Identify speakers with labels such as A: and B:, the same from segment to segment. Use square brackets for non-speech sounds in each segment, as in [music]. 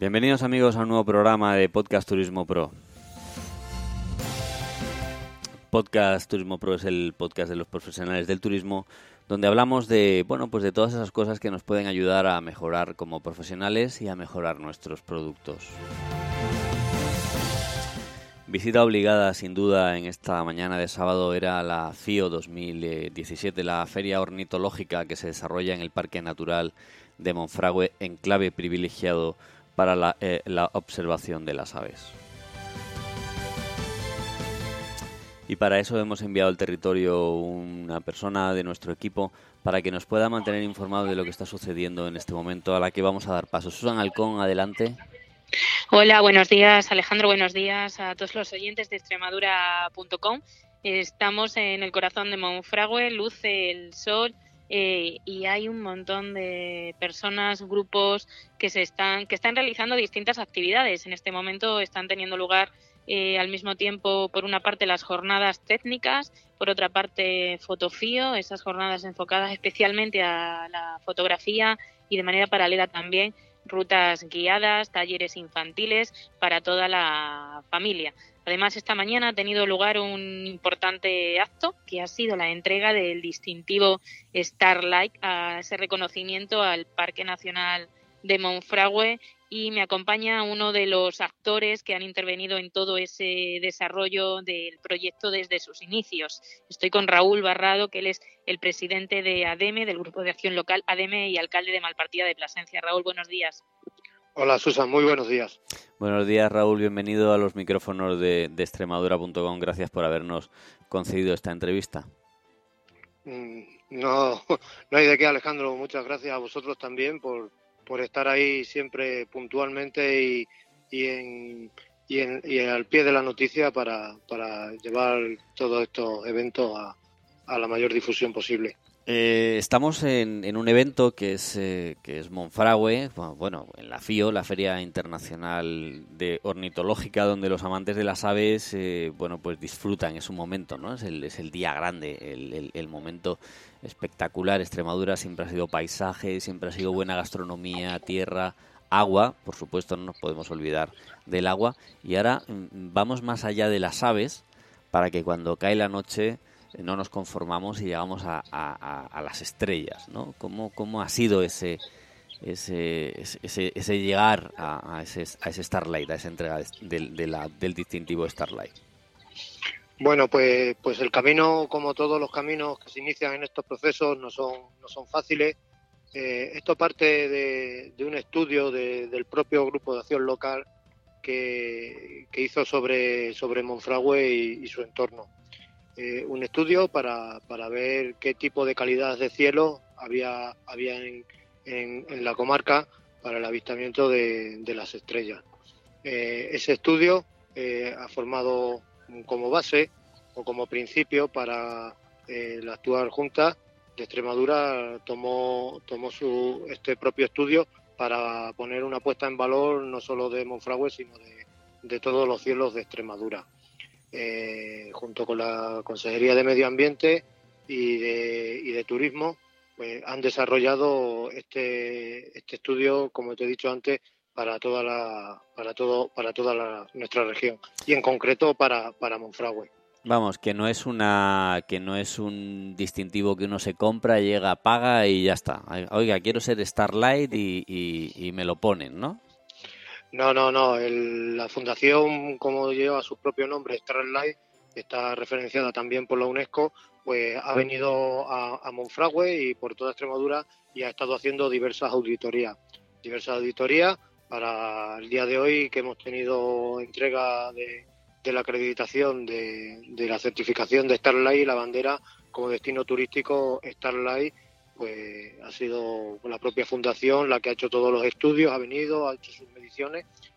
A: Bienvenidos amigos a un nuevo programa de Podcast Turismo Pro. Podcast Turismo Pro es el podcast de los profesionales del turismo donde hablamos de, bueno, pues de todas esas cosas que nos pueden ayudar a mejorar como profesionales y a mejorar nuestros productos. Visita obligada, sin duda, en esta mañana de sábado era la FIO 2017, la feria ornitológica que se desarrolla en el Parque Natural de Monfragüe, enclave privilegiado para la, eh, la observación de las aves. Y para eso hemos enviado al territorio una persona de nuestro equipo para que nos pueda mantener informados de lo que está sucediendo en este momento, a la que vamos a dar paso. Susan Halcón, adelante.
B: Hola, buenos días Alejandro, buenos días a todos los oyentes de extremadura.com. Estamos en el corazón de Monfragüe, luce el sol eh, y hay un montón de personas, grupos que se están que están realizando distintas actividades. En este momento están teniendo lugar eh, al mismo tiempo, por una parte, las jornadas técnicas, por otra parte, fotofío, esas jornadas enfocadas especialmente a la fotografía y de manera paralela también rutas guiadas, talleres infantiles para toda la familia. Además, esta mañana ha tenido lugar un importante acto que ha sido la entrega del distintivo Starlight, a ese reconocimiento al Parque Nacional de Monfragüe y me acompaña uno de los actores que han intervenido en todo ese desarrollo del proyecto desde sus inicios. Estoy con Raúl Barrado, que él es el presidente de ADEME, del Grupo de Acción Local ADEME y alcalde de Malpartida de Plasencia. Raúl, buenos días.
C: Hola Susan, muy buenos días.
A: Buenos días Raúl, bienvenido a los micrófonos de, de Extremadura.com. Gracias por habernos concedido esta entrevista.
C: Mm, no, [laughs] no hay de qué Alejandro, muchas gracias a vosotros también por, por estar ahí siempre puntualmente y, y, en, y, en, y al pie de la noticia para, para llevar todos estos eventos a, a la mayor difusión posible.
A: Eh, estamos en, en, un evento que es, eh, que es Monfragüe, bueno, en la FIO, la Feria Internacional de Ornitológica, donde los amantes de las aves, eh, bueno, pues disfrutan, es un momento, ¿no? Es el, es el día grande, el, momento espectacular. Extremadura siempre ha sido paisaje, siempre ha sido buena gastronomía, tierra, agua, por supuesto, no nos podemos olvidar del agua. Y ahora mm, vamos más allá de las aves para que cuando cae la noche no nos conformamos y llegamos a, las estrellas, ¿no? ¿Cómo, ¿Cómo, ha sido ese, ese, ese, ese llegar a, ese, a ese Starlight, a esa entrega de, de la, del distintivo Starlight?
C: Bueno, pues, pues el camino, como todos los caminos que se inician en estos procesos, no son, no son fáciles. Eh, esto parte de, un estudio de, del propio grupo de acción local que, que hizo sobre, sobre Monfragüe y su entorno eh, un estudio para, para, ver qué tipo de calidad de cielo había, había en, en, la comarca para el avistamiento de, de las estrellas. Eh, ese estudio eh, ha formado como base o como principio para la actual Junta de Extremadura tomó, tomó su, este propio estudio para poner una puesta en valor no solo de Monfragüe, sino de, de todos los cielos de Extremadura eh, junto con la Consejería de Medio Ambiente y de, y de Turismo, pues han desarrollado este, este estudio, como te he dicho antes, para toda la, para todo, para toda la, nuestra región y en concreto para, para Monfragüe.
A: Vamos, que no es una, que no es un distintivo que uno se compra, llega, paga y ya está. Oiga, quiero ser Starlight y, y, y me lo ponen, ¿no?
C: No, no, no. La fundación, como lleva su propio nombre, Starlight, está referenciada también por la UNESCO, pues ha venido a, a Monfragüe y por toda Extremadura y ha estado haciendo diversas auditorías. Diversas auditorías para el día de hoy que hemos tenido entrega de, la acreditación de, la certificación de Starlight y la bandera como destino turístico Starlight pues ha sido la propia fundación la que ha hecho todos los estudios, ha venido, ha hecho sus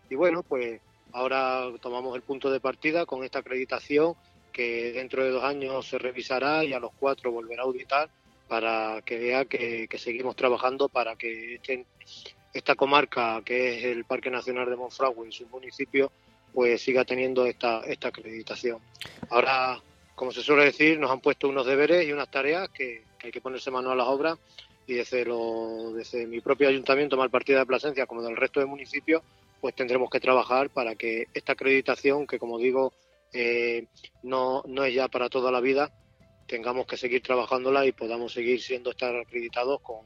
C: y bueno, pues ahora tomamos el punto de partida con esta acreditación que dentro de dos años se revisará y a los cuatro volverá a auditar para que vea que, seguimos trabajando para que este, esta comarca que es el Parque Nacional de Monfragüe y su municipio pues siga teniendo esta, esta acreditación. Ahora, como se suele decir, nos han puesto unos deberes y unas tareas que, que hay que ponerse mano a las obras y desde, lo, desde mi propio ayuntamiento, Malpartida de Plasencia, como del resto de municipios, pues tendremos que trabajar para que esta acreditación, que como digo, no, no es ya para toda la vida, tengamos que seguir trabajándola y podamos seguir siendo estar acreditados con,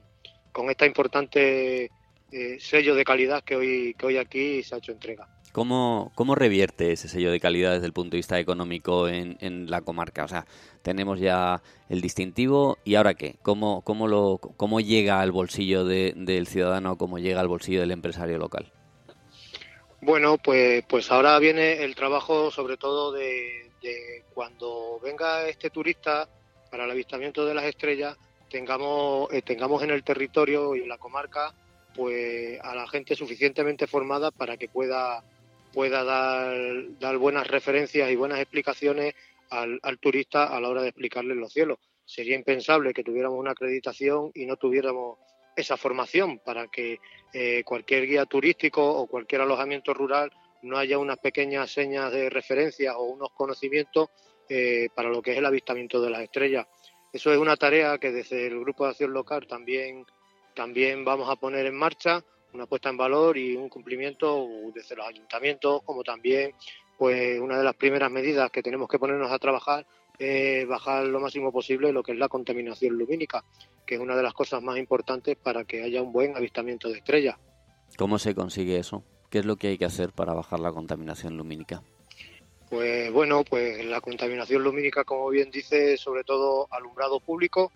C: con esta importante eh, sello de calidad que hoy, que hoy aquí se ha hecho entrega.
A: ¿Cómo, ¿Cómo revierte ese sello de calidad desde el punto de vista económico en, en la comarca? O sea, tenemos ya el distintivo y ahora qué? ¿Cómo, cómo, lo, cómo llega al bolsillo del ciudadano, cómo llega al bolsillo del empresario local?
C: Bueno, pues, pues ahora viene el trabajo sobre todo de, cuando venga este turista para el avistamiento de las estrellas, tengamos, eh, tengamos en el territorio y en la comarca pues a la gente suficientemente formada para que pueda, pueda dar, buenas referencias y buenas explicaciones al, turista a la hora de explicarle los cielos. Sería impensable que tuviéramos una acreditación y no tuviéramos esa formación para que eh, cualquier guía turístico o cualquier alojamiento rural no haya unas pequeñas señas de referencia o unos conocimientos eh, para lo que es el avistamiento de las estrellas. Eso es una tarea que desde el Grupo de Acción Local también, también vamos a poner en marcha, una puesta en valor y un cumplimiento desde los ayuntamientos, como también pues una de las primeras medidas que tenemos que ponernos a trabajar es bajar lo máximo posible lo que es la contaminación lumínica, que es una de las cosas más importantes para que haya un buen avistamiento de estrellas.
A: ¿Cómo se consigue eso? ¿Qué es lo que hay que hacer para bajar la contaminación lumínica?
C: Pues bueno, pues la contaminación lumínica, como bien dice, sobre todo alumbrado público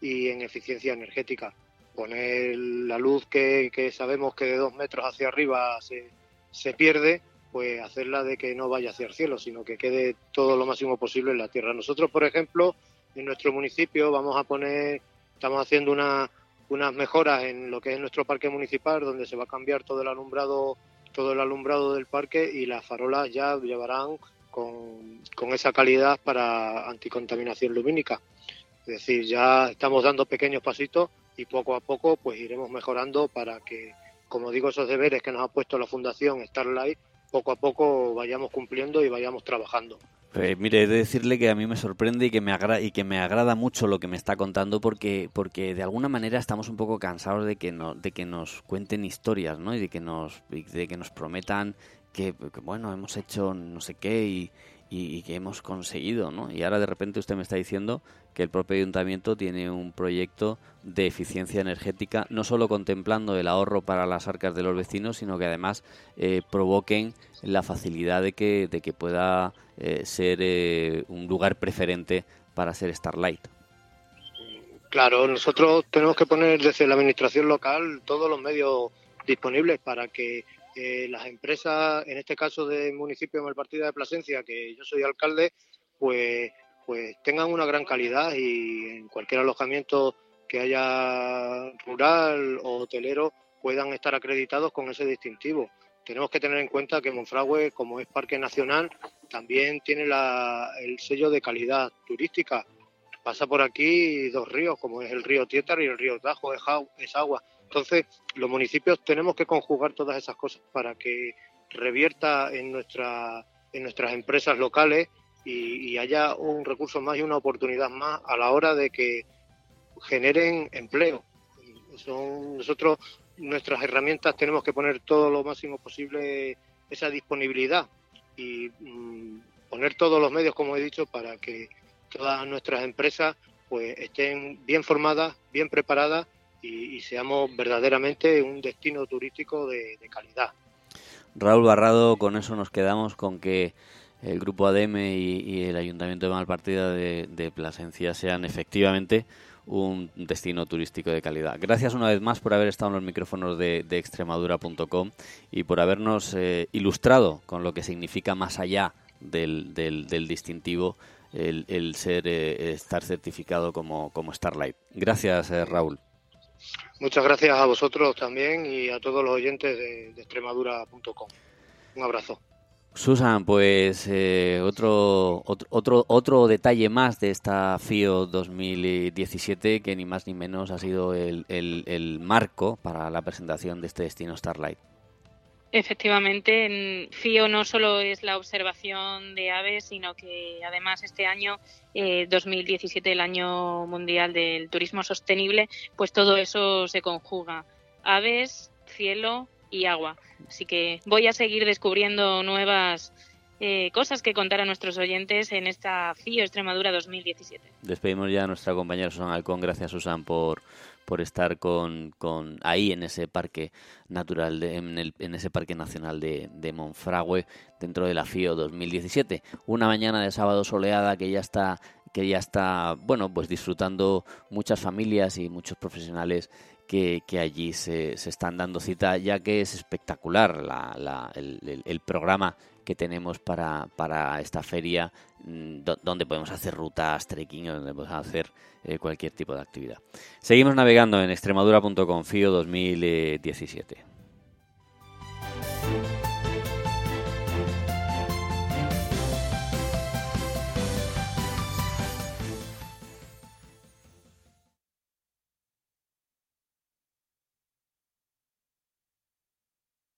C: y en eficiencia energética. Poner la luz que, sabemos que de dos metros hacia arriba se, se pierde, pues hacerla de que no vaya hacia el cielo, sino que quede todo lo máximo posible en la tierra. Nosotros, por ejemplo, en nuestro municipio vamos a poner, estamos haciendo una, unas mejoras en lo que es nuestro parque municipal, donde se va a cambiar todo el alumbrado todo el alumbrado del parque y las farolas ya llevarán con, esa calidad para anticontaminación lumínica. Es decir, ya estamos dando pequeños pasitos y poco a poco pues iremos mejorando para que, como digo, esos deberes que nos ha puesto la Fundación Starlight, poco a poco vayamos cumpliendo y vayamos trabajando.
A: Pues mire, he de decirle que a mí me sorprende y que me, agrada, y que me agrada mucho lo que me está contando porque, porque de alguna manera estamos un poco cansados de que, no, de que nos cuenten historias ¿no? y de que nos, de que nos prometan que, bueno, hemos hecho no sé qué y, y, que hemos conseguido, ¿no? Y ahora de repente usted me está diciendo que el propio ayuntamiento tiene un proyecto de eficiencia energética, no solo contemplando el ahorro para las arcas de los vecinos, sino que además eh, provoquen la facilidad de que, de que pueda eh, ser eh, un lugar preferente para ser Starlight.
C: Claro, nosotros tenemos que poner desde la administración local todos los medios disponibles para que eh, las empresas, en este caso del municipio de Malpartida de Plasencia, que yo soy alcalde, pues, pues tengan una gran calidad y en cualquier alojamiento que haya rural o hotelero puedan estar acreditados con ese distintivo. Tenemos que tener en cuenta que Monfragüe, como es parque nacional, también tiene el sello de calidad turística. Pasa por aquí dos ríos, como es el río Tietar y el río Tajo, es agua entonces, los municipios tenemos que conjugar todas esas cosas para que revierta en, nuestra, en nuestras empresas locales y, haya un recurso más y una oportunidad más a la hora de que generen empleo. Son nosotros nuestras herramientas tenemos que poner todo lo máximo posible esa disponibilidad y mm, poner todos los medios, como he dicho, para que todas nuestras empresas pues estén bien formadas, bien preparadas y, seamos verdaderamente un destino turístico de, calidad.
A: Raúl Barrado, con eso nos quedamos con que el Grupo ADM y, el Ayuntamiento de Malpartida de, Plasencia sean efectivamente un destino turístico de calidad. Gracias una vez más por haber estado en los micrófonos de, de extremadura.com y por habernos eh, ilustrado con lo que significa más allá del, del, distintivo el, ser eh, estar certificado como, como Starlight. Gracias, eh, Raúl.
C: Muchas gracias a vosotros también y a todos los oyentes de, extremadura.com. Un abrazo.
A: Susan, pues eh, otro, otro, otro detalle más de esta FIO 2017 que ni más ni menos ha sido el, el marco para la presentación de este destino Starlight.
B: Efectivamente, en FIO no solo es la observación de aves, sino que además este año, 2017, eh, el año mundial del turismo sostenible, pues todo eso se conjuga. Aves, cielo, y agua. Así que voy a seguir descubriendo nuevas eh, cosas que contar a nuestros oyentes en esta FIO Extremadura 2017.
A: Despedimos ya a nuestra compañera Susan Alcón. Gracias, Susan, por, por estar con, con ahí en ese parque natural, en, el, en, ese parque nacional de, de, Monfragüe dentro de la FIO 2017. Una mañana de sábado soleada que ya está que ya está bueno pues disfrutando muchas familias y muchos profesionales que, allí se, se, están dando cita ya que es espectacular la, la, el programa que tenemos para, para esta feria, mm, donde podemos hacer rutas, trekking, donde podemos hacer eh, cualquier tipo de actividad. Seguimos navegando en extremadura.com FIO 2017.